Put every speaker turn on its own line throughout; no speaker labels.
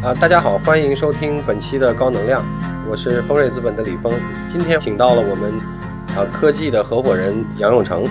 啊，大家好，欢迎收听本期的高能量，我是丰瑞资本的李峰。今天请到了我们啊科技的合伙人杨永成，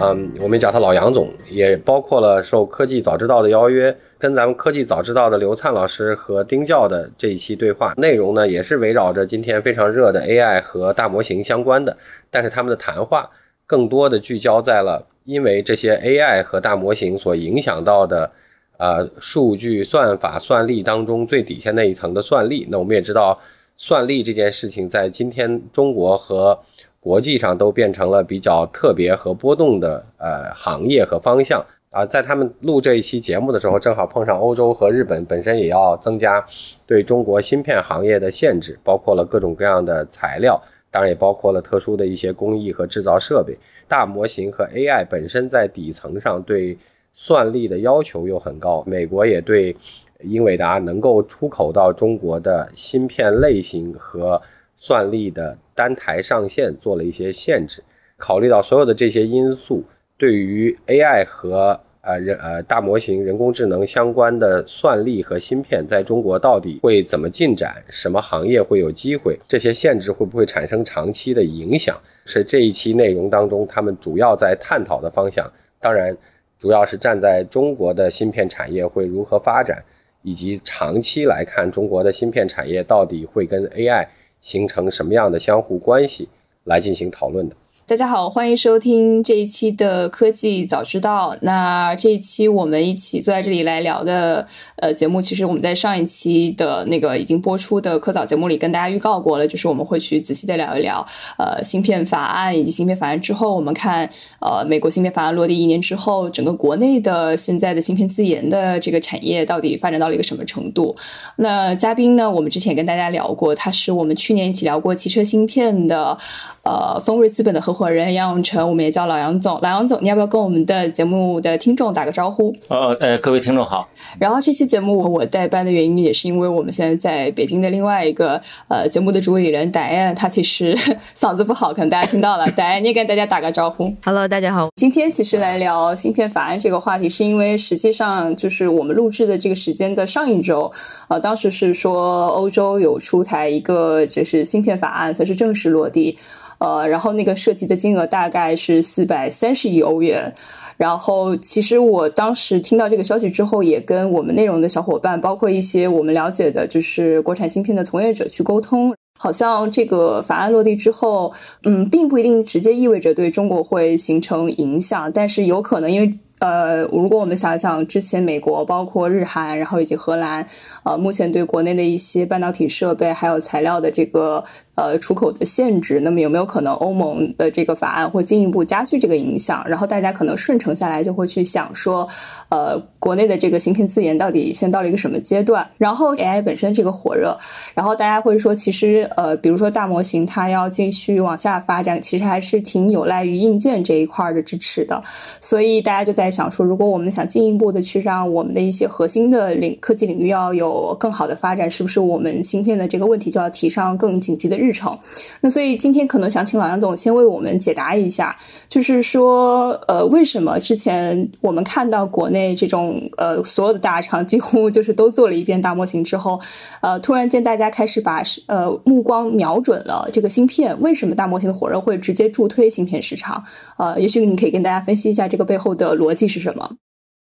嗯，我们叫他老杨总，也包括了受科技早知道的邀约，跟咱们科技早知道的刘灿老师和丁教的这一期对话内容呢，也是围绕着今天非常热的 AI 和大模型相关的，但是他们的谈话更多的聚焦在了因为这些 AI 和大模型所影响到的。呃，数据算法算力当中最底下那一层的算力，那我们也知道，算力这件事情在今天中国和国际上都变成了比较特别和波动的呃行业和方向啊。在他们录这一期节目的时候，正好碰上欧洲和日本本身也要增加对中国芯片行业的限制，包括了各种各样的材料，当然也包括了特殊的一些工艺和制造设备。大模型和 AI 本身在底层上对。算力的要求又很高，美国也对英伟达能够出口到中国的芯片类型和算力的单台上限做了一些限制。考虑到所有的这些因素，对于 AI 和呃人呃大模型、人工智能相关的算力和芯片，在中国到底会怎么进展？什么行业会有机会？这些限制会不会产生长期的影响？是这一期内容当中他们主要在探讨的方向。当然。主要是站在中国的芯片产业会如何发展，以及长期来看中国的芯片产业到底会跟 AI 形成什么样的相互关系来进行讨论的。
大家好，欢迎收听这一期的科技早知道。那这一期我们一起坐在这里来聊的呃节目，其实我们在上一期的那个已经播出的科早节目里跟大家预告过了，就是我们会去仔细的聊一聊呃芯片法案以及芯片法案之后，我们看呃美国芯片法案落地一年之后，整个国内的现在的芯片自研的这个产业到底发展到了一个什么程度。那嘉宾呢，我们之前跟大家聊过，他是我们去年一起聊过汽车芯片的呃丰瑞资本的合。伙人杨永成，我们也叫老杨总。老杨总，你要不要跟我们的节目的听众打个招呼？
呃呃，各位听众好。
然后这期节目我代班的原因，也是因为我们现在在北京的另外一个呃节目的主理人戴安，他其实嗓子不好，可能大家听到了。戴安，你也跟大家打个招呼。
Hello，大家好。
今天其实来聊芯片法案这个话题，是因为实际上就是我们录制的这个时间的上一周，呃，当时是说欧洲有出台一个就是芯片法案，算是正式落地。呃，然后那个涉及的金额大概是四百三十亿欧元。然后，其实我当时听到这个消息之后，也跟我们内容的小伙伴，包括一些我们了解的，就是国产芯片的从业者去沟通。好像这个法案落地之后，嗯，并不一定直接意味着对中国会形成影响，但是有可能因为。呃，如果我们想想之前美国，包括日韩，然后以及荷兰，呃，目前对国内的一些半导体设备还有材料的这个呃出口的限制，那么有没有可能欧盟的这个法案会进一步加剧这个影响？然后大家可能顺承下来就会去想说，呃，国内的这个芯片自研到底现到了一个什么阶段？然后 AI 本身这个火热，然后大家会说，其实呃，比如说大模型它要继续往下发展，其实还是挺有赖于硬件这一块的支持的，所以大家就。在想说，如果我们想进一步的去让我们的一些核心的领科技领域要有更好的发展，是不是我们芯片的这个问题就要提上更紧急的日日程？那所以今天可能想请老杨总先为我们解答一下，就是说，呃，为什么之前我们看到国内这种呃所有的大厂几乎就是都做了一遍大模型之后，呃，突然间大家开始把呃目光瞄准了这个芯片？为什么大模型的火热会直接助推芯片市场？呃，也许你可以跟大家分析一下这个背后的逻辑。是什么？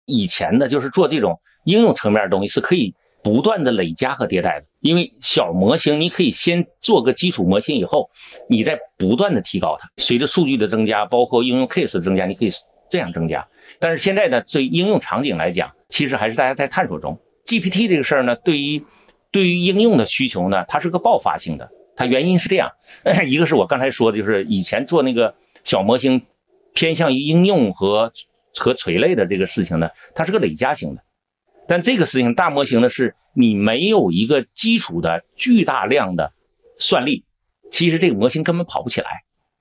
以前的就是做这种应用层面的东西是可以不断的累加和迭代的，因为小模型你可以先做个基础模型，以后你再不断的提高它。随着数据的增加，包括应用 case 的增加，你可以这样增加。但是现在呢，对应用场景来讲，其实还是大家在探索中。GPT 这个事儿呢，对于对于应用的需求呢，它是个爆发性的。它原因是这样，一个是我刚才说的，就是以前做那个小模型偏向于应用和。和垂类的这个事情呢，它是个累加型的，但这个事情大模型呢，是你没有一个基础的巨大量的算力，其实这个模型根本跑不起来，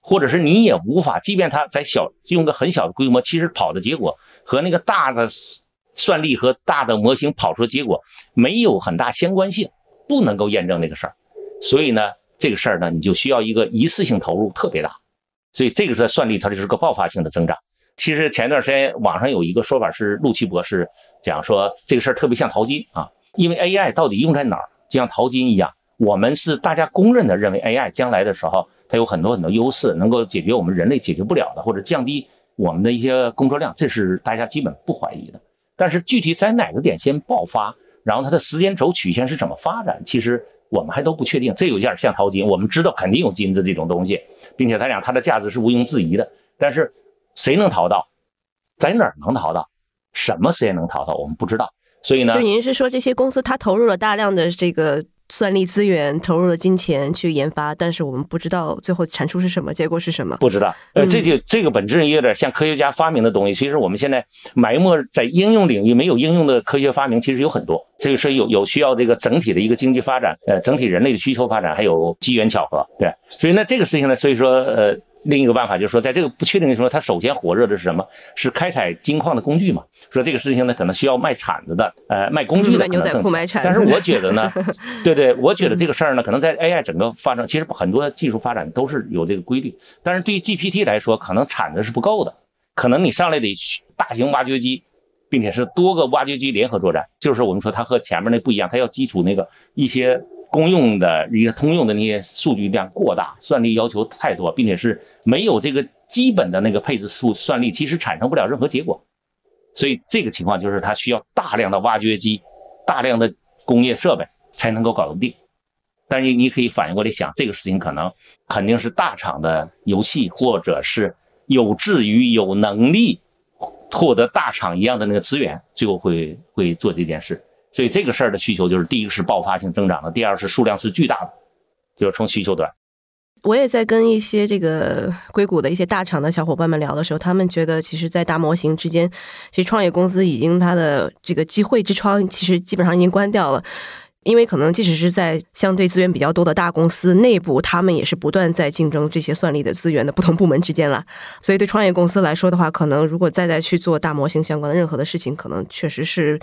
或者是你也无法，即便它在小用个很小的规模，其实跑的结果和那个大的算力和大的模型跑出的结果没有很大相关性，不能够验证那个事儿，所以呢，这个事儿呢，你就需要一个一次性投入特别大，所以这个是算力，它就是个爆发性的增长。其实前段时间网上有一个说法是陆奇博士讲说这个事儿特别像淘金啊，因为 AI 到底用在哪儿，就像淘金一样，我们是大家公认的认为 AI 将来的时候，它有很多很多优势，能够解决我们人类解决不了的，或者降低我们的一些工作量，这是大家基本不怀疑的。但是具体在哪个点先爆发，然后它的时间轴曲线是怎么发展，其实我们还都不确定。这有点像淘金，我们知道肯定有金子这种东西，并且它讲它的价值是毋庸置疑的。但是谁能淘到，在哪儿能淘到，什么时间能淘到，我们不知道。所以呢，
就您是说这些公司它投入了大量的这个。算力资源投入了金钱去研发，但是我们不知道最后产出是什么，结果是什么？
不知道。呃，这就这个本质上有点像科学家发明的东西。其实我们现在埋没在应用领域没有应用的科学发明，其实有很多。这个是有有需要这个整体的一个经济发展，呃，整体人类的需求发展，还有机缘巧合。对，所以那，这个事情呢，所以说呃。另一个办法就是说，在这个不确定的时候，它首先火热的是什么？是开采金矿的工具嘛？说这个事情呢，可能需要卖铲子的，呃，卖工具的
牛仔裤卖铲
子。但是我觉得呢，对对，我觉得这个事儿呢，可能在 AI 整个发展，其实很多技术发展都是有这个规律。但是对于 GPT 来说，可能铲子是不够的，可能你上来得大型挖掘机，并且是多个挖掘机联合作战。就是我们说它和前面那不一样，它要基础那个一些。公用的一些通用的那些数据量过大，算力要求太多，并且是没有这个基本的那个配置数算力，其实产生不了任何结果。所以这个情况就是它需要大量的挖掘机、大量的工业设备才能够搞得定。但是你可以反应过来想，这个事情可能肯定是大厂的游戏，或者是有志于有能力获得大厂一样的那个资源，最后会会做这件事。所以这个事儿的需求就是，第一个是爆发性增长的，第二是数量是巨大的，就是从需求端。
我也在跟一些这个硅谷的一些大厂的小伙伴们聊的时候，他们觉得，其实，在大模型之间，其实创业公司已经它的这个机会之窗，其实基本上已经关掉了。因为可能即使是在相对资源比较多的大公司内部，他们也是不断在竞争这些算力的资源的不同部门之间了。所以对创业公司来说的话，可能如果再再去做大模型相关的任何的事情，可能确实是。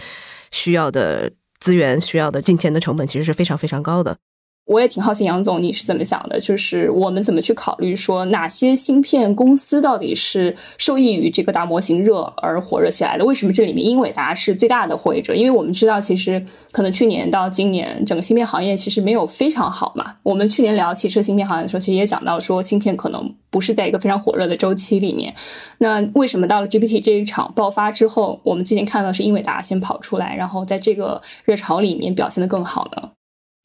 需要的资源、需要的金钱的成本，其实是非常非常高的。
我也挺好奇，杨总你是怎么想的？就是我们怎么去考虑说哪些芯片公司到底是受益于这个大模型热而火热起来的？为什么这里面英伟达是最大的获益者？因为我们知道，其实可能去年到今年，整个芯片行业其实没有非常好嘛。我们去年聊汽车芯片行业的时候，其实也讲到说，芯片可能不是在一个非常火热的周期里面。那为什么到了 GPT 这一场爆发之后，我们最近看到是英伟达先跑出来，然后在这个热潮里面表现的更好呢？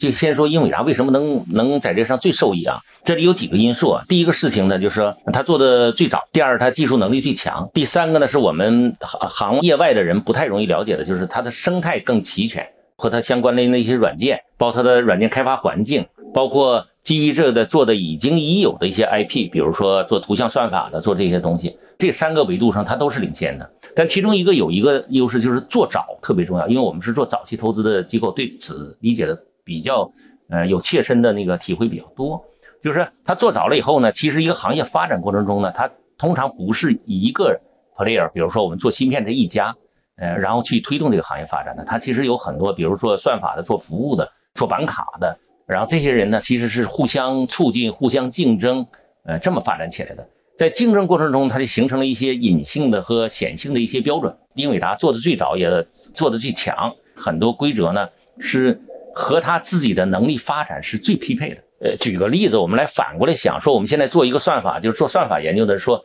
就先说英伟达为什么能能在这上最受益啊？这里有几个因素啊。第一个事情呢，就是说它做的最早；第二，它技术能力最强；第三个呢，是我们行行业外的人不太容易了解的，就是它的生态更齐全，和它相关的那些软件，包括它的软件开发环境，包括基于这的做的已经已有的一些 IP，比如说做图像算法的，做这些东西，这三个维度上它都是领先的。但其中一个有一个优势就是做早特别重要，因为我们是做早期投资的机构，对此理解的。比较呃有切身的那个体会比较多，就是他做早了以后呢，其实一个行业发展过程中呢，它通常不是一个 player，比如说我们做芯片这一家，呃，然后去推动这个行业发展的，它其实有很多，比如说算法的、做服务的、做板卡的，然后这些人呢，其实是互相促进、互相竞争，呃，这么发展起来的。在竞争过程中，它就形成了一些隐性的和显性的一些标准。英伟达做的最早，也做的最强，很多规则呢是。和他自己的能力发展是最匹配的。呃，举个例子，我们来反过来想，说我们现在做一个算法，就是做算法研究的，说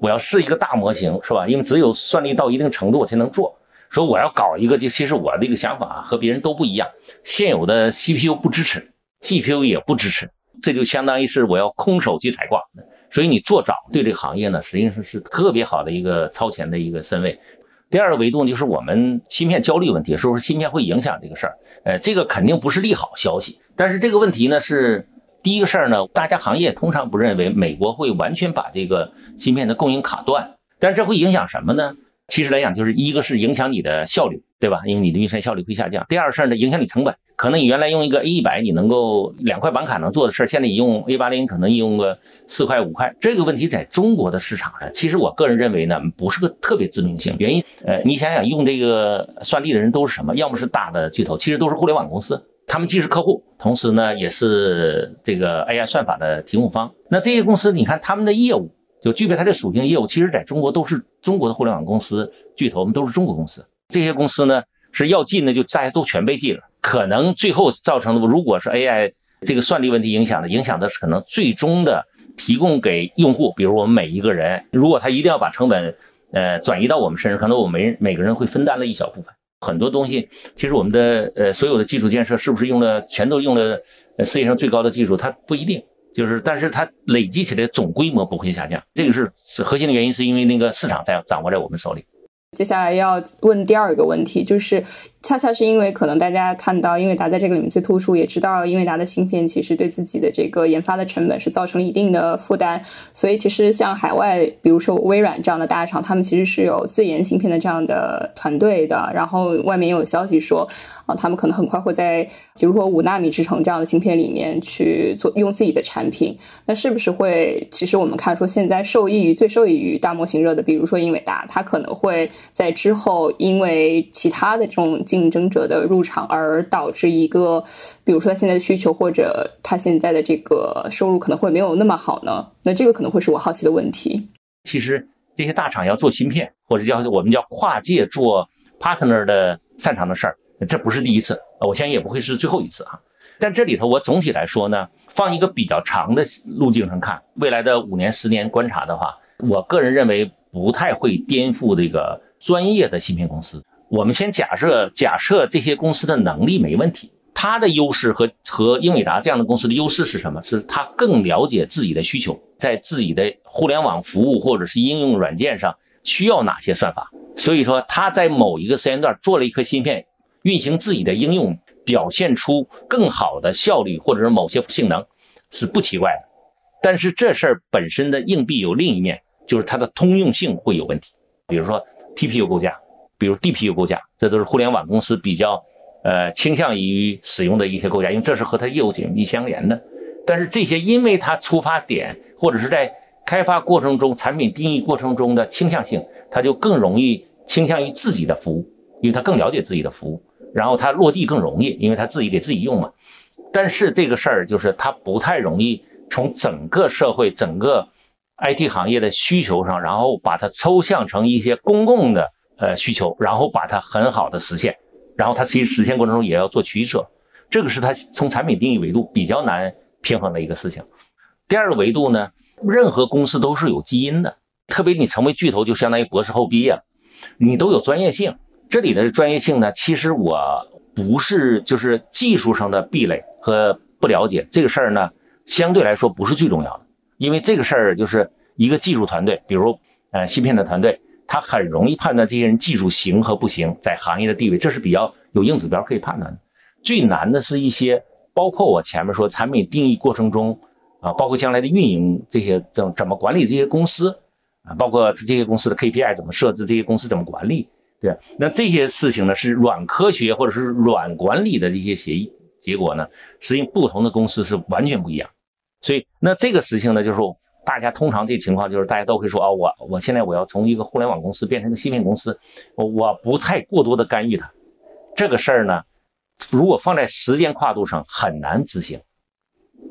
我要试一个大模型，是吧？因为只有算力到一定程度我才能做。说我要搞一个，就其实我的一个想法和别人都不一样。现有的 CPU 不支持，GPU 也不支持，这就相当于是我要空手去采矿。所以你做早对这个行业呢，实际上是特别好的一个超前的一个身位。第二个维度就是我们芯片焦虑问题，是不是芯片会影响这个事儿？呃，这个肯定不是利好消息。但是这个问题呢，是第一个事儿呢，大家行业通常不认为美国会完全把这个芯片的供应卡断。但这会影响什么呢？其实来讲，就是一个是影响你的效率，对吧？因为你的运算效率会下降。第二个事儿呢，影响你成本。可能你原来用一个 A 一百，你能够两块板卡能做的事儿，现在你用 A 八零，可能用个四块五块。这个问题在中国的市场上，其实我个人认为呢，不是个特别致命性。原因，呃，你想想用这个算力的人都是什么？要么是大的巨头，其实都是互联网公司，他们既是客户，同时呢也是这个 AI 算法的提供方。那这些公司，你看他们的业务就具备它的属性，业务其实在中国都是中国的互联网公司巨头，们都是中国公司。这些公司呢？是要禁的就大家都全被禁了，可能最后造成的，如果是 AI 这个算力问题影响的，影响的是可能最终的提供给用户，比如我们每一个人，如果他一定要把成本呃转移到我们身上，可能我们每每个人会分担了一小部分。很多东西，其实我们的呃所有的基础建设是不是用了全都用了世界上最高的技术？它不一定，就是但是它累积起来总规模不会下降，这个是是核心的原因，是因为那个市场在掌握在我们手里。
接下来要问第二个问题，就是恰恰是因为可能大家看到英伟达在这个里面最突出，也知道英伟达的芯片其实对自己的这个研发的成本是造成了一定的负担，所以其实像海外，比如说微软这样的大厂，他们其实是有自研芯片的这样的团队的。然后外面也有消息说，啊，他们可能很快会在比如说五纳米制程这样的芯片里面去做用自己的产品。那是不是会？其实我们看说现在受益于最受益于大模型热的，比如说英伟达，它可能会。在之后，因为其他的这种竞争者的入场，而导致一个，比如说他现在的需求或者他现在的这个收入可能会没有那么好呢？那这个可能会是我好奇的问题。
其实这些大厂要做芯片，或者叫我们叫跨界做 partner 的擅长的事儿，这不是第一次，我相信也不会是最后一次啊。但这里头我总体来说呢，放一个比较长的路径上看，未来的五年、十年观察的话，我个人认为不太会颠覆这个。专业的芯片公司，我们先假设假设这些公司的能力没问题，它的优势和和英伟达这样的公司的优势是什么？是它更了解自己的需求，在自己的互联网服务或者是应用软件上需要哪些算法，所以说它在某一个时间段做了一颗芯片，运行自己的应用，表现出更好的效率或者是某些性能是不奇怪的。但是这事儿本身的硬币有另一面，就是它的通用性会有问题，比如说。TPU 构架，比如 DPU 构架，这都是互联网公司比较呃倾向于使用的一些构架，因为这是和它业务紧密相连的。但是这些因为它出发点或者是在开发过程中、产品定义过程中的倾向性，它就更容易倾向于自己的服务，因为它更了解自己的服务，然后它落地更容易，因为它自己给自己用嘛。但是这个事儿就是它不太容易从整个社会整个。IT 行业的需求上，然后把它抽象成一些公共的呃需求，然后把它很好的实现，然后它其实实现过程中也要做取舍，这个是它从产品定义维度比较难平衡的一个事情。第二个维度呢，任何公司都是有基因的，特别你成为巨头就相当于博士后毕业，你都有专业性。这里的专业性呢，其实我不是就是技术上的壁垒和不了解这个事儿呢，相对来说不是最重要的。因为这个事儿就是一个技术团队，比如呃芯片的团队，他很容易判断这些人技术行和不行，在行业的地位，这是比较有硬指标可以判断的。最难的是一些，包括我前面说产品定义过程中啊，包括将来的运营这些怎怎么管理这些公司啊，包括这些公司的 KPI 怎么设置，这些公司怎么管理，对那这些事情呢，是软科学或者是软管理的这些协议结果呢，实际不同的公司是完全不一样。所以，那这个事情呢，就是大家通常这情况就是大家都会说啊，我我现在我要从一个互联网公司变成一个芯片公司，我我不太过多的干预它。这个事儿呢，如果放在时间跨度上很难执行。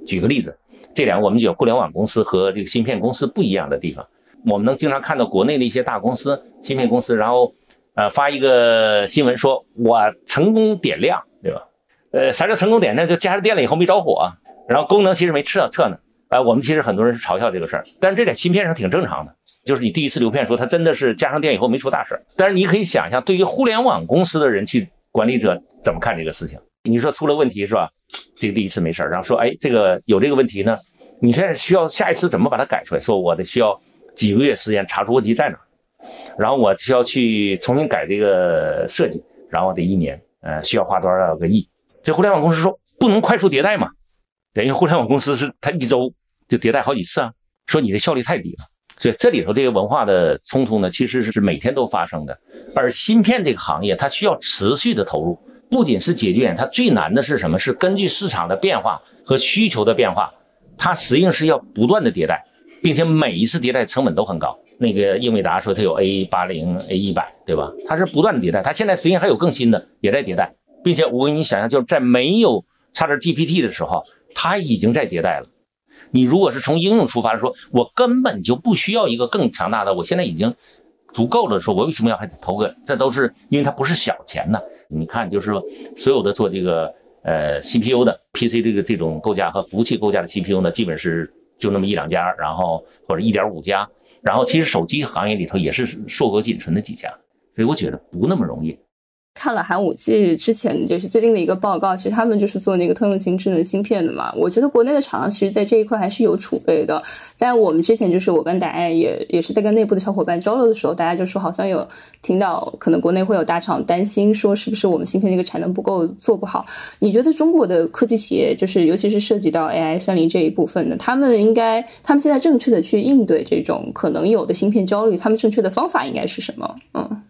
举个例子，这两个我们讲互联网公司和这个芯片公司不一样的地方，我们能经常看到国内的一些大公司芯片公司，然后呃发一个新闻说，我成功点亮，对吧？呃，啥叫成功点亮？就加上电了以后没着火。然后功能其实没测测呢，呃，我们其实很多人是嘲笑这个事儿，但是这在芯片上挺正常的，就是你第一次流片说它真的是加上电以后没出大事儿，但是你可以想象，对于互联网公司的人去管理者怎么看这个事情？你说出了问题是吧？这个第一次没事儿，然后说哎这个有这个问题呢，你现在需要下一次怎么把它改出来？说我得需要几个月时间查出问题在哪，然后我需要去重新改这个设计，然后得一年，呃，需要花多少个亿？这互联网公司说不能快速迭代嘛？等于互联网公司是它一周就迭代好几次啊，说你的效率太低了，所以这里头这个文化的冲突呢，其实是每天都发生的。而芯片这个行业，它需要持续的投入，不仅是解决它最难的是什么？是根据市场的变化和需求的变化，它实际上是要不断的迭代，并且每一次迭代成本都很高。那个英伟达说它有 A 八零、A 一百，对吧？它是不断的迭代，它现在实际上还有更新的也在迭代，并且我给你想象，就是在没有。差点 GPT 的时候，它已经在迭代了。你如果是从应用出发说，我根本就不需要一个更强大的，我现在已经足够了。说我为什么要还得投个？这都是因为它不是小钱呢。你看，就是说所有的做这个呃 CPU 的 PC 这个这种构架和服务器构架的 CPU 呢，基本是就那么一两家，然后或者一点五家，然后其实手机行业里头也是硕果仅存的几家，所以我觉得不那么容易。
看了寒武纪之前就是最近的一个报告，其实他们就是做那个通用型智能芯片的嘛。我觉得国内的厂商其实在这一块还是有储备的。但我们之前就是我跟达爱也也是在跟内部的小伙伴交流的时候，大家就说好像有听到可能国内会有大厂担心说是不是我们芯片那个产能不够做不好。你觉得中国的科技企业就是尤其是涉及到 AI 三零这一部分的，他们应该他们现在正确的去应对这种可能有的芯片焦虑，他们正确的方法应该是什么？嗯。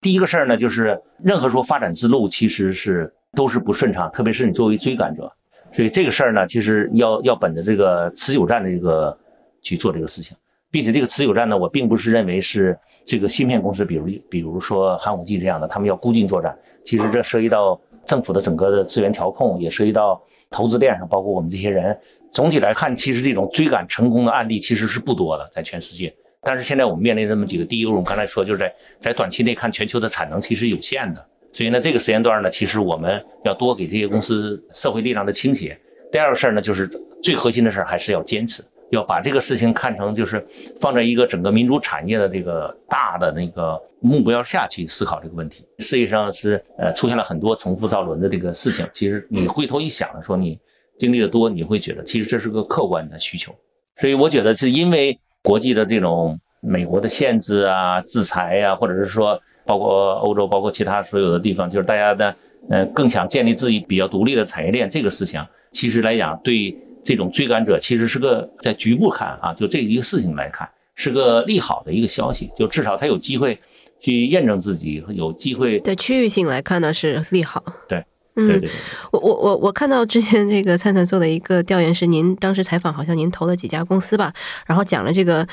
第一个事儿呢，就是任何说发展之路其实是都是不顺畅，特别是你作为追赶者，所以这个事儿呢，其实要要本着这个持久战的一个去做这个事情，并且这个持久战呢，我并不是认为是这个芯片公司，比如比如说寒武纪这样的，他们要孤军作战，其实这涉及到政府的整个的资源调控，也涉及到投资链上，包括我们这些人。总体来看，其实这种追赶成功的案例其实是不多的，在全世界。但是现在我们面临这么几个，第一个我们刚才说就是在在短期内看全球的产能其实有限的，所以呢这个时间段呢，其实我们要多给这些公司社会力量的倾斜。第二个事儿呢，就是最核心的事儿还是要坚持，要把这个事情看成就是放在一个整个民主产业的这个大的那个目标下去思考这个问题。世界上是呃出现了很多重复造轮的这个事情，其实你回头一想说你经历的多，你会觉得其实这是个客观的需求。所以我觉得是因为。国际的这种美国的限制啊、制裁呀，或者是说包括欧洲、包括其他所有的地方，就是大家呢，呃，更想建立自己比较独立的产业链。这个事情其实来讲，对这种追赶者其实是个在局部看啊，就这一个事情来看，是个利好的一个消息。就至少他有机会去验证自己，有机会
在区域性来看呢是利好。
对。
嗯，我我我我看到之前这个灿灿做的一个调研是，您当时采访好像您投了几家公司吧，然后讲了这个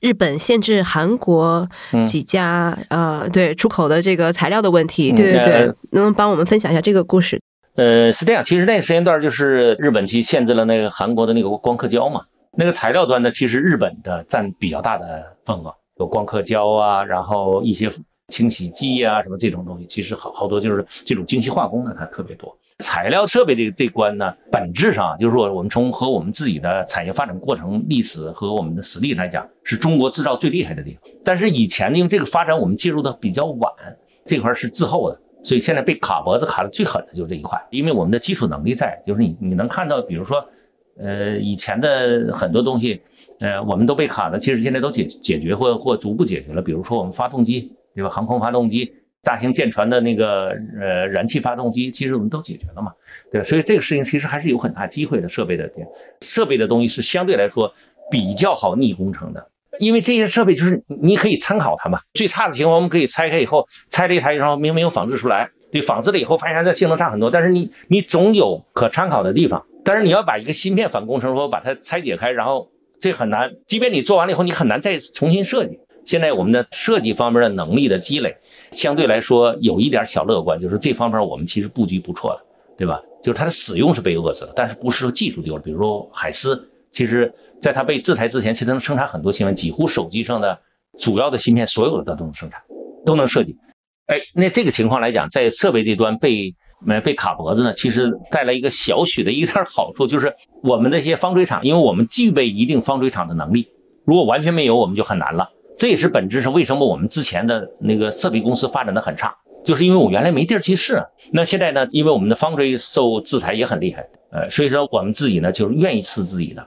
日本限制韩国几家呃对出口的这个材料的问题，对对对，能不能帮我们分享一下这个故事？
呃，是这样，其实那个时间段就是日本去限制了那个韩国的那个光刻胶嘛，那个材料端呢，其实日本的占比较大的份额，有光刻胶啊，然后一些。清洗剂啊，什么这种东西，其实好好多就是这种精细化工的，它特别多。材料设备这这关呢，本质上就是说，我们从和我们自己的产业发展过程历史和我们的实力来讲，是中国制造最厉害的地方。但是以前因为这个发展我们介入的比较晚，这块是滞后的，所以现在被卡脖子卡的最狠的就是这一块。因为我们的基础能力在，就是你你能看到，比如说，呃，以前的很多东西，呃，我们都被卡的，其实现在都解解决或或逐步解决了。比如说我们发动机。对吧？航空发动机、大型舰船的那个呃燃气发动机，其实我们都解决了嘛，对吧？所以这个事情其实还是有很大机会的。设备的设备的东西是相对来说比较好逆工程的，因为这些设备就是你可以参考它嘛。最差的情况我们可以拆开以后，拆了一台然后明没有仿制出来，对，仿制了以后发现它性能差很多，但是你你总有可参考的地方。但是你要把一个芯片反工程说把它拆解开，然后这很难，即便你做完了以后，你很难再重新设计。现在我们的设计方面的能力的积累，相对来说有一点小乐观，就是这方面我们其实布局不错的，对吧？就是它的使用是被遏制了，但是不是说技术丢了。比如说海思，其实在它被制裁之前，其实能生产很多芯片，几乎手机上的主要的芯片，所有的它都能生产，都能设计。哎，那这个情况来讲，在设备这端被呃被卡脖子呢，其实带来一个小许的一点好处，就是我们那些方锥厂，因为我们具备一定方锥厂的能力，如果完全没有，我们就很难了。这也是本质上为什么我们之前的那个设备公司发展的很差，就是因为我原来没地儿去试。那现在呢，因为我们的方锥受制裁也很厉害，呃，所以说我们自己呢就是愿意试自己的。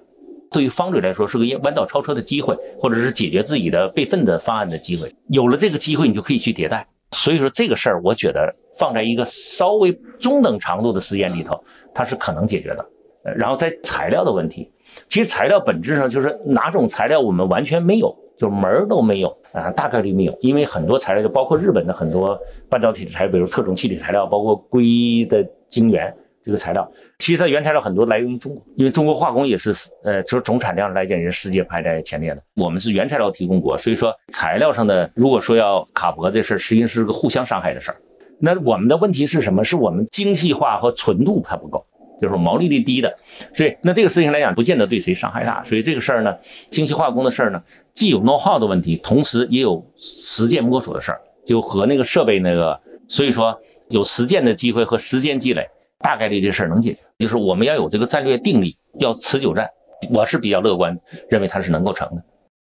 对于方锥来说是个弯道超车的机会，或者是解决自己的备份的方案的机会。有了这个机会，你就可以去迭代。所以说这个事儿，我觉得放在一个稍微中等长度的时间里头，它是可能解决的。呃然后在材料的问题，其实材料本质上就是哪种材料我们完全没有。就门儿都没有啊，大概率没有，因为很多材料就包括日本的很多半导体的材料，比如特种气体材料，包括硅的晶圆这个材料，其实它原材料很多来源于中国，因为中国化工也是呃，就是总产量来讲也是世界排在前列的。我们是原材料提供国，所以说材料上的如果说要卡脖这事儿，实际上是个互相伤害的事儿。那我们的问题是什么？是我们精细化和纯度还不够。就是毛利率低的，所以那这个事情来讲，不见得对谁伤害大。所以这个事儿呢，精细化工的事儿呢，既有 know how 的问题，同时也有实践摸索的事儿，就和那个设备那个，所以说有实践的机会和时间积累，大概率这事儿能解决。就是我们要有这个战略定力，要持久战，我是比较乐观，认为它是能够成的。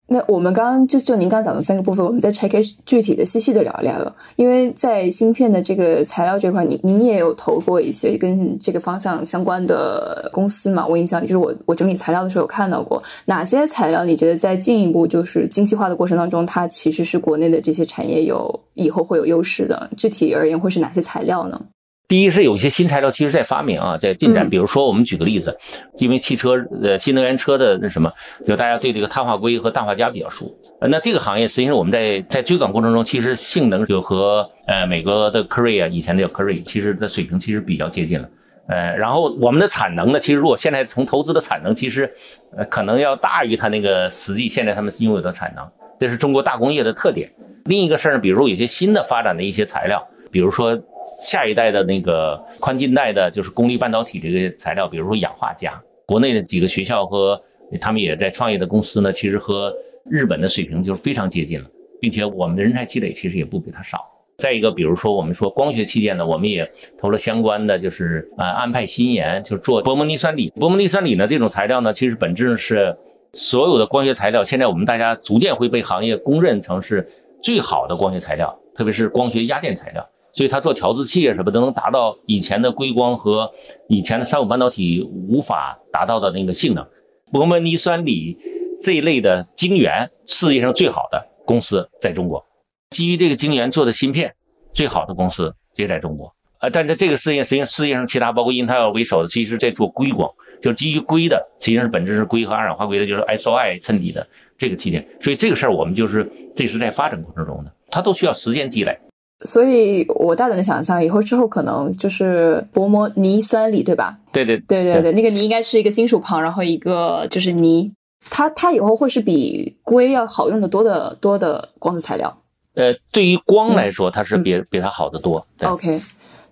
那我们刚刚就就您刚刚讲的三个部分，我们再拆开具体的、细细的聊一聊。因为在芯片的这个材料这块，您您也有投过一些跟这个方向相关的公司嘛？我印象里就是我我整理材料的时候有看到过哪些材料？你觉得在进一步就是精细化的过程当中，它其实是国内的这些产业有以后会有优势的？具体而言，会是哪些材料呢？
第一是有一些新材料，其实在发明啊，在进展。比如说，我们举个例子，因为汽车呃新能源车的那什么，就大家对这个碳化硅和氮化镓比较熟。那这个行业实际上我们在在追赶过程中，其实性能就和呃美国的科瑞啊，以前的叫科瑞，其实的水平其实比较接近了。呃，然后我们的产能呢，其实如果现在从投资的产能，其实呃可能要大于它那个实际现在他们拥有的产能，这是中国大工业的特点。另一个事儿，比如说有些新的发展的一些材料，比如说。下一代的那个宽禁带的，就是功率半导体这个材料，比如说氧化镓，国内的几个学校和他们也在创业的公司呢，其实和日本的水平就是非常接近了，并且我们的人才积累其实也不比他少。再一个，比如说我们说光学器件呢，我们也投了相关的，就是啊安派新研，就做薄膜铌酸锂。薄膜铌酸锂呢这种材料呢，其实本质上是所有的光学材料，现在我们大家逐渐会被行业公认成是最好的光学材料，特别是光学压电材料。所以它做调制器啊什么都能达到以前的硅光和以前的三五半导体无法达到的那个性能。薄膜铌酸锂这一类的晶圆，世界上最好的公司在中国。基于这个晶圆做的芯片，最好的公司也在中国。啊，但是这个事业，实际上世界上其他包括英特尔为首的，其实在做硅光，就是基于硅的，实际上是本质是硅和二氧化硅的，就是 SOI 衬底的这个器件。所以这个事儿我们就是这是在发展过程中的，它都需要时间积累。
所以，我大胆的想象，以后之后可能就是薄膜泥酸锂，对吧？
对对
对对对，那个泥应该是一个金属旁，然后一个就是泥，它它以后会是比硅要好用的多的多的光子材料。
呃，对于光来说，它是比比它好的多。
OK，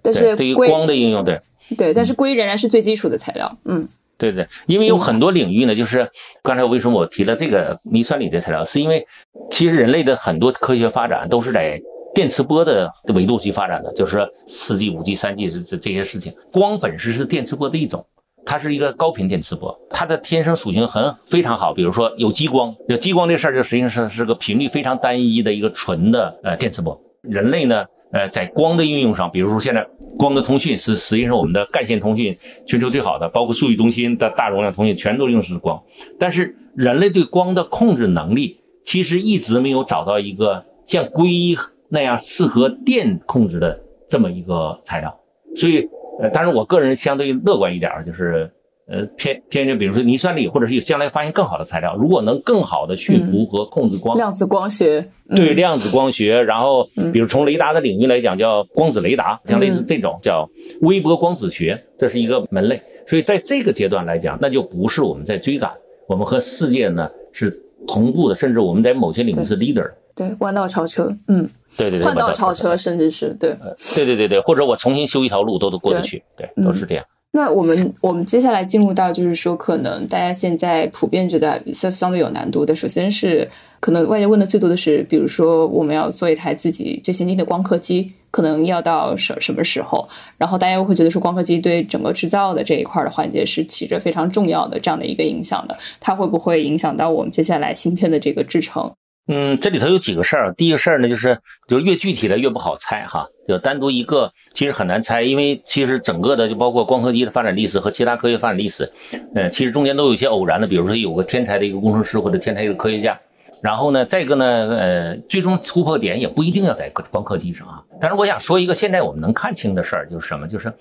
但是
对于光的应用，对
对，但是硅仍然是最基础的材料。嗯，
对对，因为有很多领域呢，就是刚才为什么我提了这个泥酸锂的材料，是因为其实人类的很多科学发展都是在。电磁波的维度去发展的，就是四 G、五 G、三 G 这这这些事情。光本身是电磁波的一种，它是一个高频电磁波，它的天生属性很非常好。比如说有激光，有激光这事儿就实际上是是个频率非常单一的一个纯的呃电磁波。人类呢，呃，在光的应用上，比如说现在光的通讯是实际上我们的干线通讯全球最好的，包括数据中心的大容量通讯全都用的是光。但是人类对光的控制能力其实一直没有找到一个像硅。那样适合电控制的这么一个材料，所以呃，当然我个人相对乐观一点，就是呃偏偏就比如说磷酸锂，或者是有将来发现更好的材料，如果能更好的驯服和控制光，
量子光学，
对量子光学，然后比如从雷达的领域来讲叫光子雷达，像类似这种叫微波光子学，这是一个门类，所以在这个阶段来讲，那就不是我们在追赶，我们和世界呢是同步的，甚至我们在某些领域是 leader。
对，弯道超车，嗯，
对对对，
换道超车，甚至是对，
对对对对，或者我重新修一条路都都过得去，对，都是这样。
那我们我们接下来进入到就是说，可能大家现在普遍觉得相相对有难度的，首先是可能外界问的最多的是，比如说我们要做一台自己最先进的光刻机，可能要到什什么时候？然后大家又会觉得说，光刻机对整个制造的这一块的环节是起着非常重要的这样的一个影响的，它会不会影响到我们接下来芯片的这个制成？
嗯，这里头有几个事儿。第一个事儿呢，就是就是越具体的越不好猜哈。就单独一个其实很难猜，因为其实整个的就包括光刻机的发展历史和其他科学发展历史，呃，其实中间都有一些偶然的。比如说有个天才的一个工程师或者天才一个科学家，然后呢，再一个呢，呃，最终突破点也不一定要在光刻机上啊。但是我想说一个现在我们能看清的事儿，就是什么？就是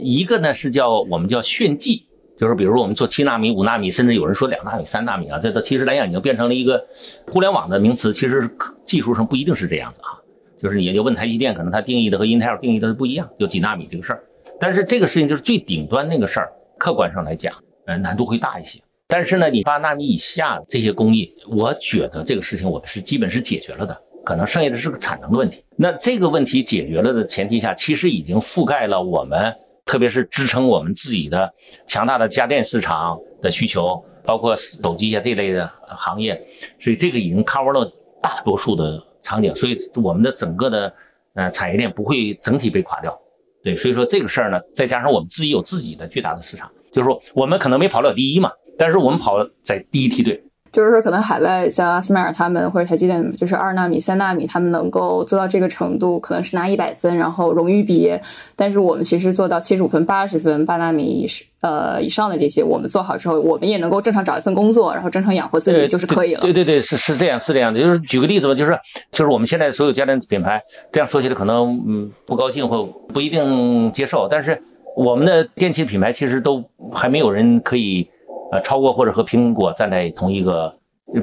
一个呢是叫我们叫炫技。就是比如我们做七纳米、五纳米，甚至有人说两纳米、三纳米啊，这都其实来讲已经变成了一个互联网的名词。其实技术上不一定是这样子啊，就是你就问台积电，可能它定义的和 Intel 定义的是不一样，有几纳米这个事儿。但是这个事情就是最顶端那个事儿，客观上来讲，呃，难度会大一些。但是呢，你八纳米以下这些工艺，我觉得这个事情我是基本是解决了的，可能剩下的是个产能的问题。那这个问题解决了的前提下，其实已经覆盖了我们。特别是支撑我们自己的强大的家电市场的需求，包括手机啊这类的行业，所以这个已经 cover 了大多数的场景，所以我们的整个的呃产业链不会整体被垮掉，对，所以说这个事儿呢，再加上我们自己有自己的巨大的市场，就是说我们可能没跑了第一嘛，但是我们跑在第一梯队。
就是说，可能海外像阿斯麦尔他们或者台积电，就是二纳米、三纳米，他们能够做到这个程度，可能是拿一百分，然后荣誉毕业。但是我们其实做到七十五分、八十分、八纳米以呃以上的这些，我们做好之后，我们也能够正常找一份工作，然后正常养活自己就是可以了。
对对对，是是这样，是这样的。就是举个例子吧，就是就是我们现在所有家电品牌这样说起来，可能嗯不高兴或不一定接受，但是我们的电器品牌其实都还没有人可以呃超过或者和苹果站在同一个。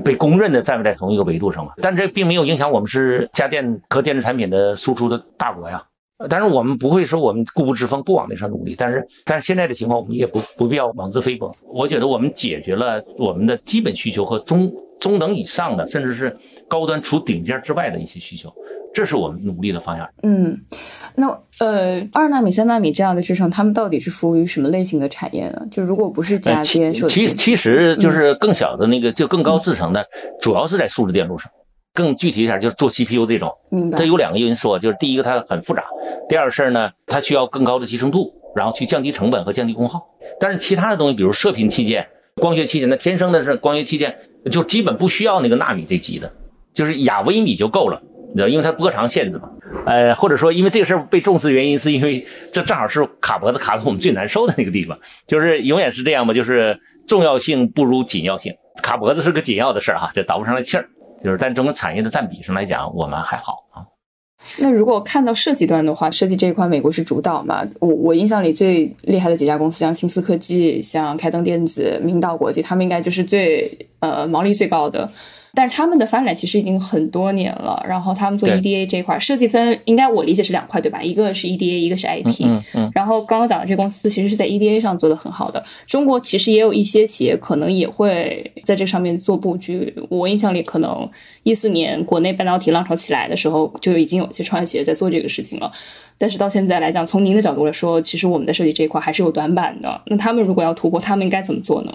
被公认的站在同一个维度上嘛？但这并没有影响我们是家电和电子产品的输出的大国呀。但是我们不会说我们固步自封，不往那上努力。但是，但是现在的情况，我们也不不必要妄自菲薄。我觉得我们解决了我们的基本需求和中中等以上的，甚至是高端除顶尖之外的一些需求。这是我们努力的方向。
嗯，那呃，二纳米、三纳米这样的制程，他们到底是服务于什么类型的产业呢？就如果不是家电，
其其实就是更小的那个，就更高制程的，主要是在数字电路上。更具体一点，就是做 CPU 这种。
明白。
这有两个因素，就是第一个它很复杂，第二个事儿呢，它需要更高的集成度，然后去降低成本和降低功耗。但是其他的东西，比如射频器件、光学器件，那天生的是光学器件，就基本不需要那个纳米这级的，就是亚微米就够了。你知道，因为它波长限制嘛，呃，或者说因为这个事儿被重视的原因，是因为这正好是卡脖子卡的我们最难受的那个地方，就是永远是这样嘛，就是重要性不如紧要性，卡脖子是个紧要的事儿哈，就倒不上来气儿，就是但整个产业的占比上来讲，我们还好啊。
那如果看到设计端的话，设计这一块美国是主导嘛？我我印象里最厉害的几家公司，像新思科技、像开灯电子、明道国际，他们应该就是最呃毛利最高的。但是他们的发展其实已经很多年了，然后他们做 EDA 这块设计分，应该我理解是两块对吧？一个是 EDA，一个是 IP。
嗯嗯。
然后刚刚讲的这公司其实是在 EDA 上做的很好的。中国其实也有一些企业可能也会在这上面做布局。我印象里，可能一四年国内半导体浪潮起来的时候，就已经有一些创业企业在做这个事情了。但是到现在来讲，从您的角度来说，其实我们的设计这一块还是有短板的。那他们如果要突破，他们应该怎么做呢？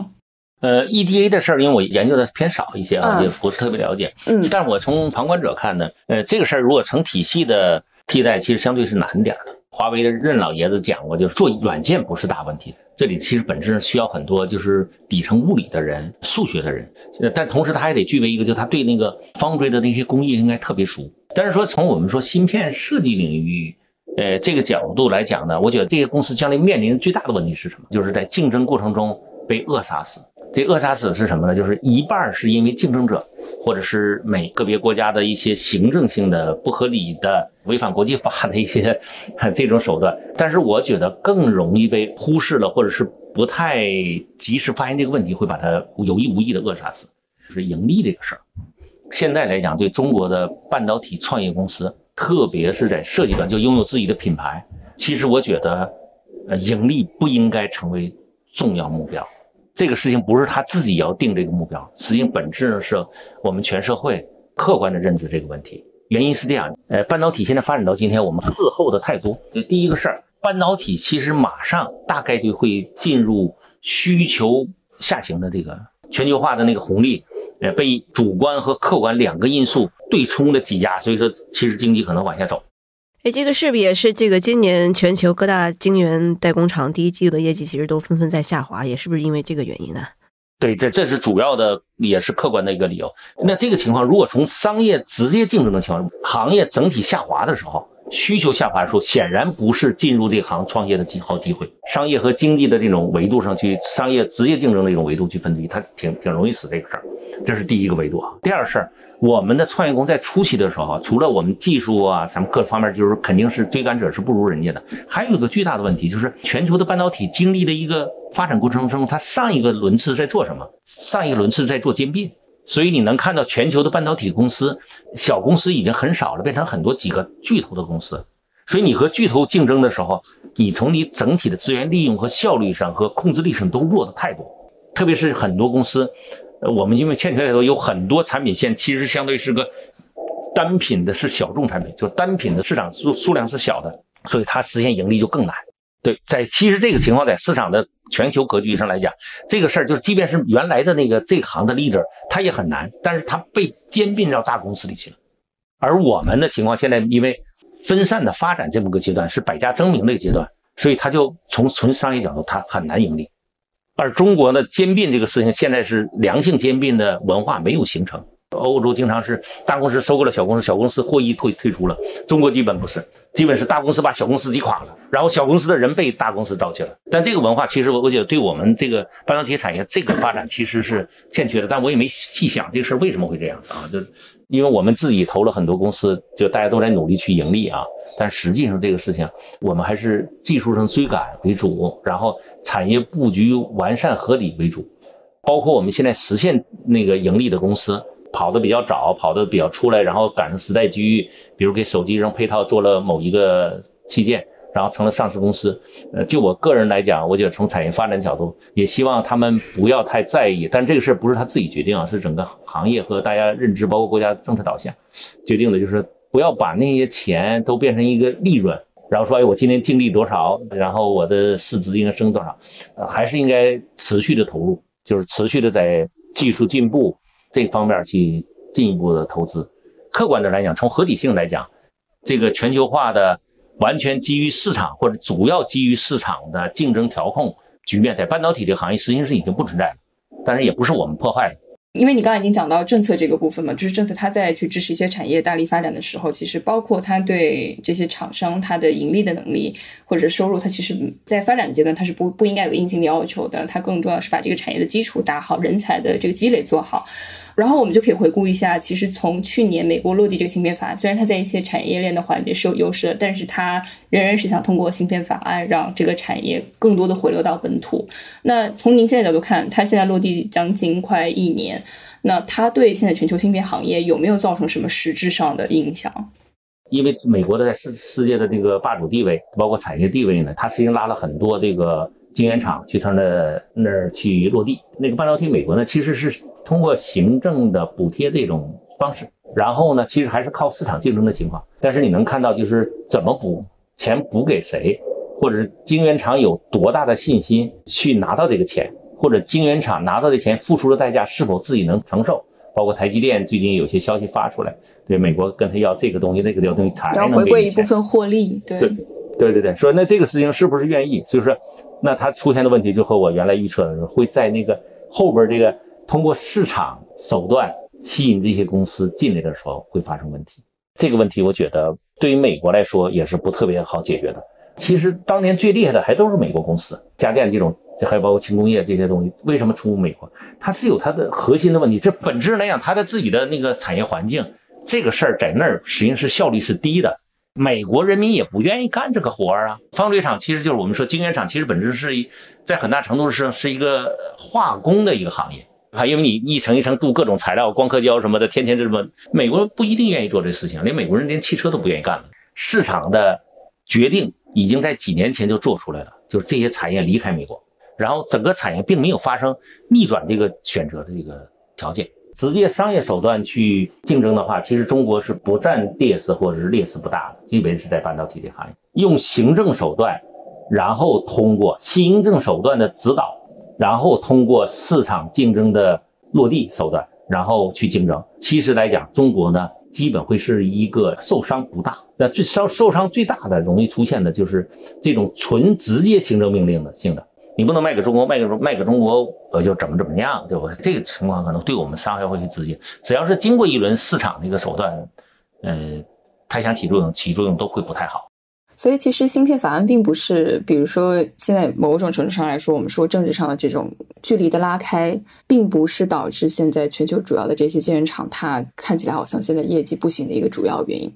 呃，EDA 的事儿，因为我研究的偏少一些啊，也不是特别了解。
嗯，
但是我从旁观者看呢，呃，这个事儿如果成体系的替代，其实相对是难点的。华为的任老爷子讲过，就是做软件不是大问题，这里其实本质上需要很多就是底层物理的人、数学的人，但同时他还得具备一个，就他对那个方锥的那些工艺应该特别熟。但是说从我们说芯片设计领域，呃，这个角度来讲呢，我觉得这些公司将来面临最大的问题是什么？就是在竞争过程中被扼杀死。这扼杀死是什么呢？就是一半是因为竞争者，或者是每个别国家的一些行政性的不合理的、违反国际法的一些 这种手段。但是我觉得更容易被忽视了，或者是不太及时发现这个问题，会把它有意无意的扼杀死。就是盈利这个事儿，现在来讲，对中国的半导体创业公司，特别是在设计端就拥有自己的品牌，其实我觉得，呃，盈利不应该成为重要目标。这个事情不是他自己要定这个目标，实际上本质上是我们全社会客观的认知这个问题。原因是这样，呃，半导体现在发展到今天，我们滞后的太多。这第一个事儿，半导体其实马上大概率会进入需求下行的这个全球化的那个红利，呃，被主观和客观两个因素对冲的挤压，所以说其实经济可能往下走。
哎，这个是不是也是这个今年全球各大晶圆代工厂第一季度的业绩其实都纷纷在下滑，也是不是因为这个原因呢？
对，这这是主要的，也是客观的一个理由。那这个情况，如果从商业直接竞争的情况，行业整体下滑的时候，需求下滑的时候，显然不是进入这行创业的极好机会。商业和经济的这种维度上去，商业直接竞争的一种维度去分析，它挺挺容易死这个事儿。这是第一个维度啊。第二事儿。我们的创业工在初期的时候，除了我们技术啊，咱们各方面就是肯定是追赶者是不如人家的。还有一个巨大的问题就是，全球的半导体经历的一个发展过程中，它上一个轮次在做什么？上一个轮次在做兼并。所以你能看到全球的半导体公司，小公司已经很少了，变成很多几个巨头的公司。所以你和巨头竞争的时候，你从你整体的资源利用和效率上和控制力上都弱的太多，特别是很多公司。我们因为欠缺太多，有很多产品线其实相对是个单品的，是小众产品，就单品的市场数数量是小的，所以它实现盈利就更难。对，在其实这个情况在市场的全球格局上来讲，这个事儿就是，即便是原来的那个这行的 leader，他也很难，但是他被兼并到大公司里去了。而我们的情况现在因为分散的发展这么个阶段，是百家争鸣的一个阶段，所以它就从纯商业角度，它很难盈利。而中国的兼并这个事情，现在是良性兼并的文化没有形成。欧洲经常是大公司收购了小公司，小公司获益退退出了。中国基本不是，基本是大公司把小公司击垮了，然后小公司的人被大公司招去了。但这个文化其实我我觉得对我们这个半导体产业这个发展其实是欠缺的。但我也没细想这个事为什么会这样子啊？就因为我们自己投了很多公司，就大家都在努力去盈利啊。但实际上这个事情我们还是技术上追赶为主，然后产业布局完善合理为主，包括我们现在实现那个盈利的公司。跑得比较早，跑得比较出来，然后赶上时代机遇，比如给手机上配套做了某一个器件，然后成了上市公司。呃，就我个人来讲，我觉得从产业发展角度，也希望他们不要太在意。但这个事不是他自己决定啊，是整个行业和大家认知，包括国家政策导向决定的，就是不要把那些钱都变成一个利润，然后说，哎，我今天净利多少，然后我的市值应该升多少，还是应该持续的投入，就是持续的在技术进步。这方面去进一步的投资，客观的来讲，从合理性来讲，这个全球化的完全基于市场或者主要基于市场的竞争调控局面，在半导体这个行业实际上是已经不存在了，但是也不是我们破坏的。
因为你刚才已经讲到政策这个部分嘛，就是政策它在去支持一些产业大力发展的时候，其实包括它对这些厂商它的盈利的能力或者收入，它其实在发展的阶段它是不不应该有个硬性的要求的，它更重要是把这个产业的基础打好，人才的这个积累做好。然后我们就可以回顾一下，其实从去年美国落地这个芯片法案，虽然它在一些产业链的环节是有优势的，但是它仍然是想通过芯片法案让这个产业更多的回流到本土。那从您现在角度看，它现在落地将近快一年，那它对现在全球芯片行业有没有造成什么实质上的影响？
因为美国的在世世界的这个霸主地位，包括产业地位呢，它实际上拉了很多这个。晶圆厂去它那那儿去落地，那个半导体美国呢，其实是通过行政的补贴这种方式，然后呢，其实还是靠市场竞争的情况。但是你能看到，就是怎么补钱补给谁，或者是晶圆厂有多大的信心去拿到这个钱，或者晶圆厂拿到的钱付出的代价是否自己能承受？包括台积电最近有些消息发出来，对美国跟他要这个东西那个东西才能
回归一部分获利。对
对对对，说那这个事情是不是愿意？所以说。那他出现的问题就和我原来预测的是会在那个后边这个通过市场手段吸引这些公司进来的时候会发生问题。这个问题我觉得对于美国来说也是不特别好解决的。其实当年最厉害的还都是美国公司，家电这种，还包括轻工业这些东西，为什么出美国？它是有它的核心的问题。这本质来讲，它的自己的那个产业环境，这个事儿在那儿实际上是效率是低的。美国人民也不愿意干这个活儿啊！纺织厂其实就是我们说晶圆厂，其实本质是一在很大程度上是一个化工的一个行业啊，因为你一层一层镀各种材料，光刻胶什么的，天天这么。美国人不一定愿意做这事情，连美国人连汽车都不愿意干了。市场的决定已经在几年前就做出来了，就是这些产业离开美国，然后整个产业并没有发生逆转这个选择的这个条件。直接商业手段去竞争的话，其实中国是不占劣势或者是劣势不大的，基本是在半导体这行业用行政手段，然后通过行政手段的指导，然后通过市场竞争的落地手段，然后去竞争。其实来讲，中国呢，基本会是一个受伤不大。那最受受伤最大的容易出现的就是这种纯直接行政命令的性的。你不能卖给中国，卖给卖给中国，我就怎么怎么样，对不？这个情况可能对我们伤害会直接。只要是经过一轮市场的一个手段，呃，它想起作用，起作用都会不太好。
所以，其实芯片法案并不是，比如说现在某种程度上来说，我们说政治上的这种距离的拉开，并不是导致现在全球主要的这些晶圆厂它看起来好像现在业绩不行的一个主要原因，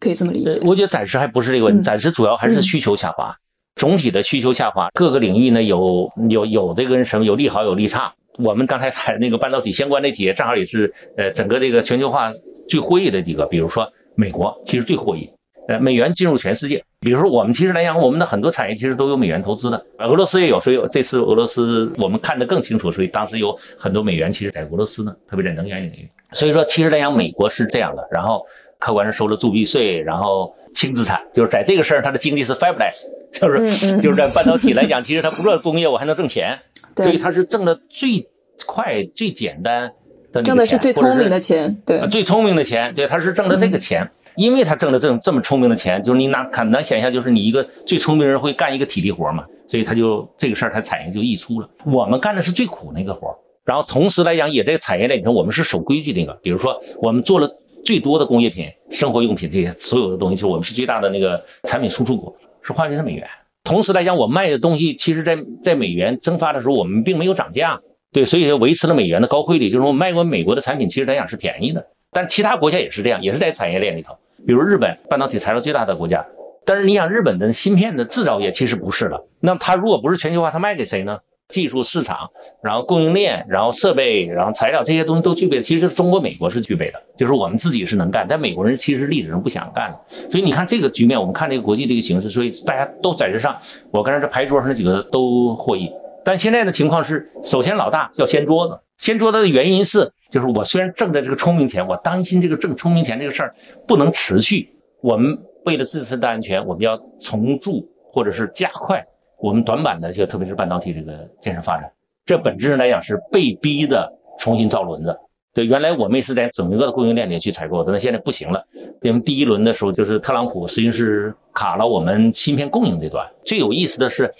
可以这么理解。
我觉得暂时还不是这个问题，暂时主要还是需求下滑。总体的需求下滑，各个领域呢有有有这个什么有利好有利差。我们刚才谈那个半导体相关的企业，正好也是呃整个这个全球化最获益的几个。比如说美国其实最获益，呃美元进入全世界。比如说我们其实来讲，我们的很多产业其实都有美元投资的，俄罗斯也有，所以这次俄罗斯我们看得更清楚，所以当时有很多美元其实在俄罗斯呢，特别在能源领域。所以说其实来讲，美国是这样的，然后客观上收了铸币税，然后。轻资产就是在这个事儿，它的经济是 fabulous，就是就是在半导体来讲，其实它不做工业，我还能挣钱，所以它是挣的最快、最简单的
挣的是最聪明的钱，对，
最聪明的钱，对，它是挣的这个钱。因为他挣了这这么聪明的钱，就是你哪很难想象，就是你一个最聪明人会干一个体力活嘛，所以他就这个事儿，他产业就溢出了。我们干的是最苦那个活，然后同时来讲，也在产业链里头，我们是守规矩那个，比如说我们做了最多的工业品、生活用品这些所有的东西，就是我们是最大的那个产品输出国，是换的是美元。同时来讲，我卖的东西其实，在在美元蒸发的时候，我们并没有涨价，对，所以维持了美元的高汇率，就是我卖过美国的产品，其实来讲是便宜的。但其他国家也是这样，也是在产业链里头，比如日本半导体材料最大的国家，但是你想日本的芯片的制造业其实不是了，那它如果不是全球化，它卖给谁呢？技术市场，然后供应链，然后设备，然后材料这些东西都具备，其实中国、美国是具备的，就是我们自己是能干，但美国人其实历史上不想干所以你看这个局面，我们看这个国际这个形势，所以大家都在这上，我刚才这牌桌上那几个都获益。但现在的情况是，首先老大要掀桌子，掀桌子的原因是，就是我虽然挣的这个聪明钱，我担心这个挣聪明钱这个事儿不能持续，我们为了自身的安全，我们要重铸或者是加快。我们短板的就特别是半导体这个建设发展，这本质上来讲是被逼的重新造轮子。对，原来我们也是在整个的供应链里去采购的，那现在不行了。因为第一轮的时候，就是特朗普实际上是卡了我们芯片供应这段。最有意思的是，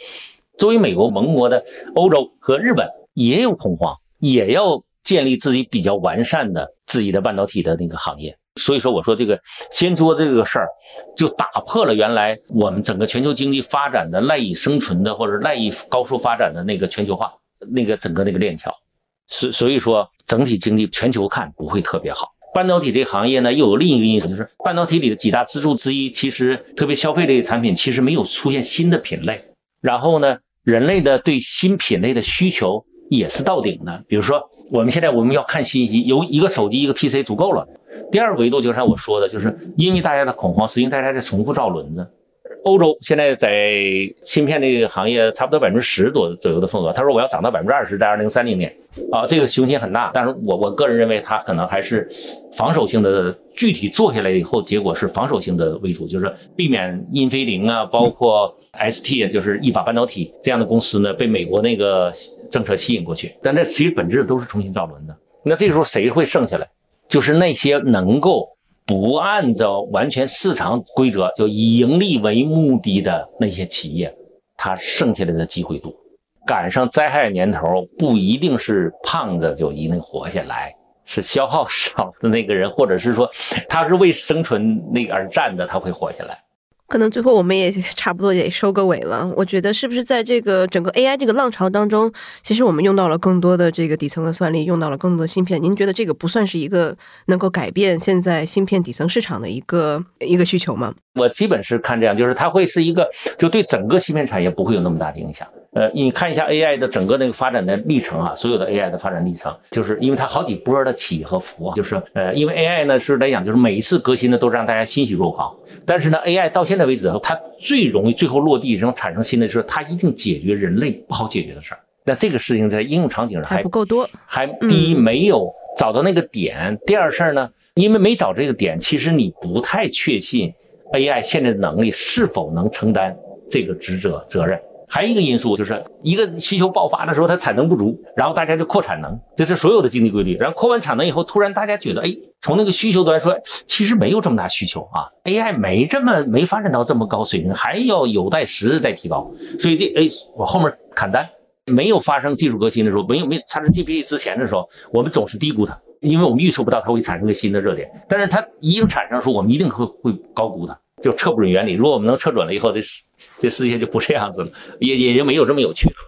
作为美国盟国的欧洲和日本也有恐慌，也要建立自己比较完善的自己的半导体的那个行业。所以说，我说这个掀桌这个事儿，就打破了原来我们整个全球经济发展的赖以生存的或者赖以高速发展的那个全球化那个整个那个链条。所所以说，整体经济全球看不会特别好。半导体这个行业呢，又有另一个因素，就是半导体里的几大支柱之一，其实特别消费类产品其实没有出现新的品类。然后呢，人类的对新品类的需求也是到顶的。比如说，我们现在我们要看信息，有一个手机一个 PC 足够了。第二个维度就像我说的，就是因为大家的恐慌，实际上大家在重复造轮子。欧洲现在在芯片这个行业差不多百分之十多左右的份额，他说我要涨到百分之二十，在二零三零年啊，这个雄心很大。但是我我个人认为，它可能还是防守性的。具体做下来以后，结果是防守性的为主，就是避免英飞凌啊，包括 ST，就是意法半导体这样的公司呢，被美国那个政策吸引过去。但这其实本质都是重新造轮的。那这个时候谁会剩下来？就是那些能够不按照完全市场规则，就以盈利为目的的那些企业，它剩下来的机会多。赶上灾害年头，不一定是胖子就一定活下来，是消耗 少的那个人，或者是说他是为生存那个而战的，他会活下来。
可能最后我们也差不多得收个尾了。我觉得是不是在这个整个 AI 这个浪潮当中，其实我们用到了更多的这个底层的算力，用到了更多的芯片。您觉得这个不算是一个能够改变现在芯片底层市场的一个一个需求吗？
我基本是看这样，就是它会是一个，就对整个芯片产业不会有那么大的影响。呃，你看一下 AI 的整个那个发展的历程啊，所有的 AI 的发展历程，就是因为它好几波的起和伏啊，就是呃，因为 AI 呢是来讲，就是每一次革新呢都是让大家欣喜若狂。但是呢，AI 到现在为止，它最容易最后落地，然后产生新的，就是它一定解决人类不好解决的事儿。那这个事情在应用场景上
还不够多，
还第一没有找到那个点，第二事儿呢，因为没找这个点，其实你不太确信 AI 现在的能力是否能承担这个职责责任。还有一个因素就是一个需求爆发的时候，它产能不足，然后大家就扩产能，这是所有的经济规律。然后扩完产能以后，突然大家觉得，哎，从那个需求端说，其实没有这么大需求啊，AI 没这么没发展到这么高水平，还要有待时日再提高。所以这哎，我后面砍单，没有发生技术革新的时候，没有没有产生 GPT 之前的时候，我们总是低估它，因为我们预测不到它会产生个新的热点。但是它一经产生的时候，我们一定会会高估它，就测不准原理。如果我们能测准了以后，这是。这世界就不这样子了，也也就没有这么有趣了。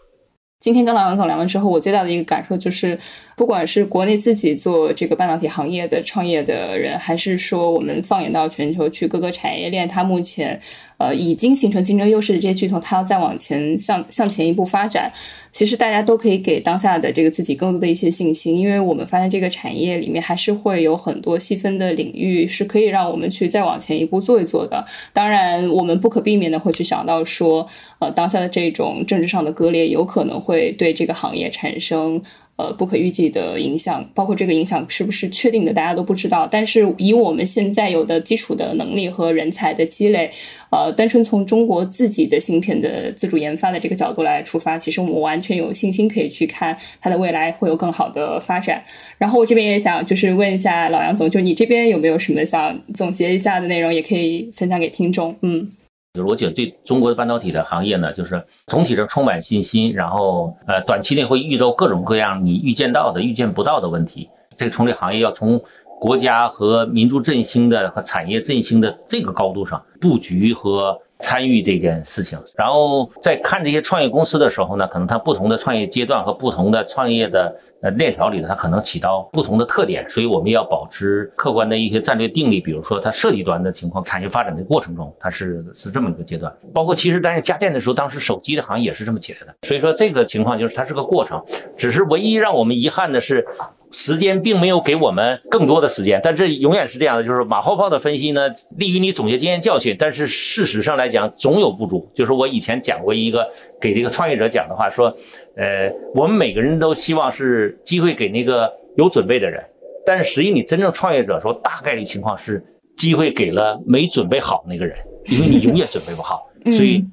今天跟老杨总聊完之后，我最大的一个感受就是，不管是国内自己做这个半导体行业的创业的人，还是说我们放眼到全球去各个产业链，它目前。呃，已经形成竞争优势的这些巨头，它要再往前向向前一步发展，其实大家都可以给当下的这个自己更多的一些信心，因为我们发现这个产业里面还是会有很多细分的领域是可以让我们去再往前一步做一做的。当然，我们不可避免的会去想到说，呃，当下的这种政治上的割裂有可能会。会对这个行业产生。呃，不可预计的影响，包括这个影响是不是确定的，大家都不知道。但是以我们现在有的基础的能力和人才的积累，呃，单纯从中国自己的芯片的自主研发的这个角度来出发，其实我们完全有信心可以去看它的未来会有更好的发展。然后我这边也想就是问一下老杨总，就你这边有没有什么想总结一下的内容，也可以分享给听众。嗯。
就是我觉得对中国的半导体的行业呢，就是总体上充满信心，然后呃短期内会遇到各种各样你预见到的、预见不到的问题。这个从这行业要从国家和民族振兴的和产业振兴的这个高度上布局和参与这件事情。然后在看这些创业公司的时候呢，可能它不同的创业阶段和不同的创业的。呃，链条里呢，它可能起到不同的特点，所以我们要保持客观的一些战略定力。比如说，它设计端的情况，产业发展的过程中，它是是这么一个阶段。包括其实，但是家电的时候，当时手机的行业也是这么起来的。所以说，这个情况就是它是个过程，只是唯一让我们遗憾的是。时间并没有给我们更多的时间，但这永远是这样的，就是马后炮的分析呢，利于你总结经验教训，但是事实上来讲总有不足。就是我以前讲过一个给这个创业者讲的话，说，呃，我们每个人都希望是机会给那个有准备的人，但是实际你真正创业者说，大概率情况是机会给了没准备好那个人，因为你永远准备不好，所以。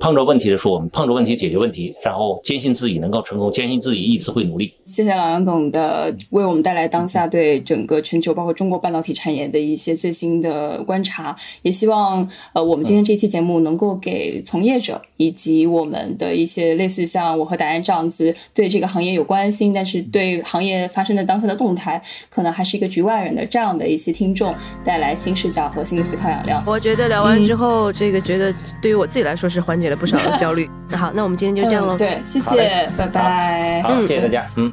碰着问题的时候，我们碰着问题解决问题，然后坚信自己能够成功，坚信自己一直会努力。
谢谢老杨总的为我们带来当下对整个全球包括中国半导体产业的一些最新的观察。也希望呃我们今天这期节目能够给从业者以及我们的一些类似像我和达安这样子对这个行业有关心，但是对行业发生的当下的动态可能还是一个局外人的这样的一些听众带来新视角和新的思考养料。
我觉得聊完之后，这个觉得对于我自己来说是缓解了不少的焦虑。那好，那我们今天就这样喽。
对，谢谢，拜拜。
好，谢谢大家，嗯。